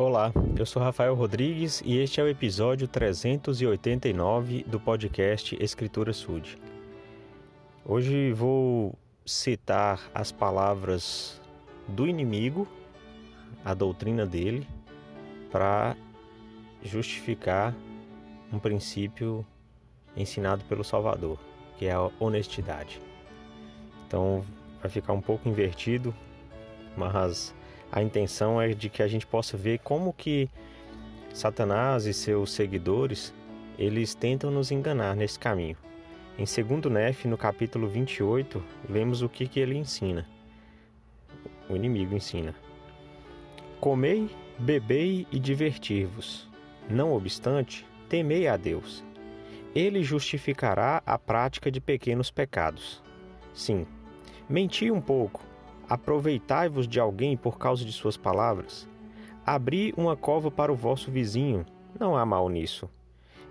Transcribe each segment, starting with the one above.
Olá, eu sou Rafael Rodrigues e este é o episódio 389 do podcast Escritura Sud. Hoje vou citar as palavras do inimigo, a doutrina dele, para justificar um princípio ensinado pelo Salvador, que é a honestidade. Então vai ficar um pouco invertido, mas a intenção é de que a gente possa ver como que Satanás e seus seguidores, eles tentam nos enganar nesse caminho. Em 2 Nef, no capítulo 28, vemos o que, que ele ensina. O inimigo ensina. Comei, bebei e divertir-vos. Não obstante, temei a Deus. Ele justificará a prática de pequenos pecados. Sim, menti um pouco, Aproveitai-vos de alguém por causa de suas palavras. Abri uma cova para o vosso vizinho, não há mal nisso.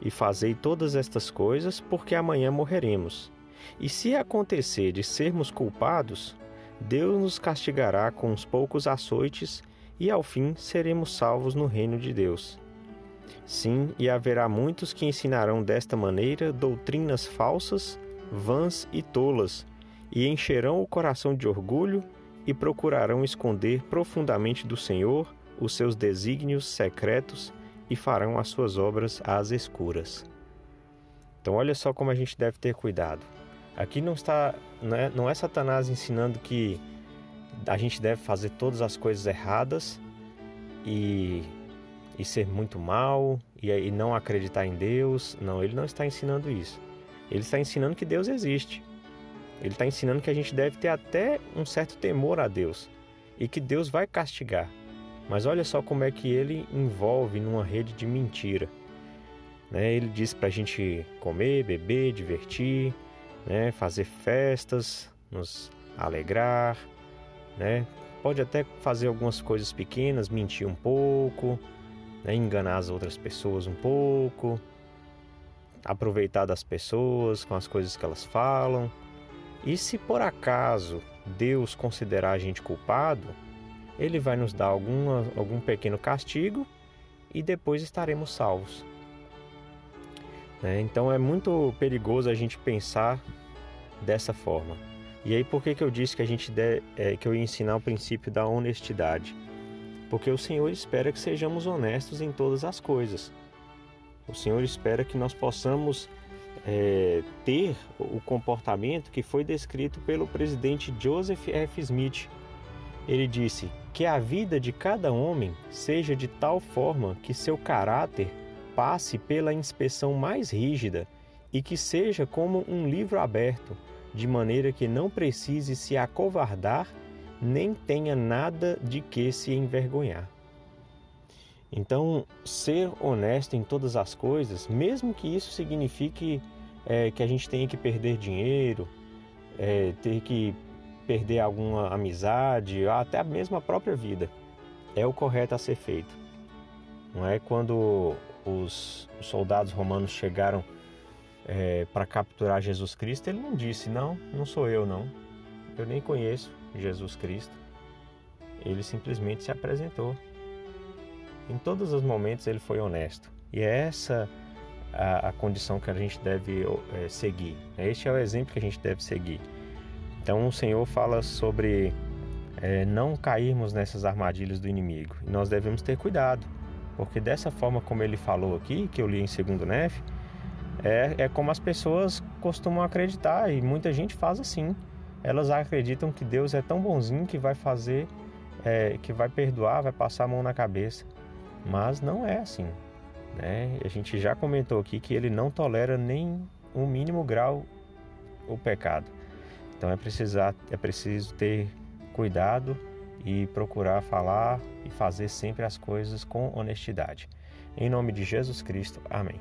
E fazei todas estas coisas, porque amanhã morreremos. E se acontecer de sermos culpados, Deus nos castigará com uns poucos açoites, e ao fim seremos salvos no reino de Deus. Sim, e haverá muitos que ensinarão desta maneira doutrinas falsas, vãs e tolas, e encherão o coração de orgulho e procurarão esconder profundamente do Senhor os seus desígnios secretos e farão as suas obras às escuras. Então, olha só como a gente deve ter cuidado. Aqui não está, não é, não é Satanás ensinando que a gente deve fazer todas as coisas erradas e, e ser muito mal e, e não acreditar em Deus. Não, ele não está ensinando isso. Ele está ensinando que Deus existe ele está ensinando que a gente deve ter até um certo temor a Deus e que Deus vai castigar. Mas olha só como é que ele envolve numa rede de mentira. Né? Ele diz para a gente comer, beber, divertir, né? fazer festas, nos alegrar, né? Pode até fazer algumas coisas pequenas, mentir um pouco, né? enganar as outras pessoas um pouco, aproveitar das pessoas com as coisas que elas falam. E se por acaso Deus considerar a gente culpado, ele vai nos dar algum pequeno castigo e depois estaremos salvos. Né? Então é muito perigoso a gente pensar dessa forma. E aí por que, que eu disse que a gente de, é, que eu ia ensinar o princípio da honestidade? Porque o Senhor espera que sejamos honestos em todas as coisas. O Senhor espera que nós possamos é, ter o comportamento que foi descrito pelo presidente Joseph F. Smith. Ele disse que a vida de cada homem seja de tal forma que seu caráter passe pela inspeção mais rígida e que seja como um livro aberto, de maneira que não precise se acovardar nem tenha nada de que se envergonhar. Então, ser honesto em todas as coisas, mesmo que isso signifique é, que a gente tenha que perder dinheiro, é, ter que perder alguma amizade, até mesmo a própria vida, é o correto a ser feito. Não é quando os soldados romanos chegaram é, para capturar Jesus Cristo, ele não disse: Não, não sou eu, não. Eu nem conheço Jesus Cristo. Ele simplesmente se apresentou. Em todos os momentos ele foi honesto. E é essa a, a condição que a gente deve é, seguir. Este é o exemplo que a gente deve seguir. Então o Senhor fala sobre é, não cairmos nessas armadilhas do inimigo. E nós devemos ter cuidado, porque dessa forma como ele falou aqui, que eu li em 2 Nef, é, é como as pessoas costumam acreditar e muita gente faz assim. Elas acreditam que Deus é tão bonzinho que vai fazer, é, que vai perdoar, vai passar a mão na cabeça. Mas não é assim. Né? A gente já comentou aqui que ele não tolera nem um mínimo grau o pecado. Então é, precisar, é preciso ter cuidado e procurar falar e fazer sempre as coisas com honestidade. Em nome de Jesus Cristo, amém.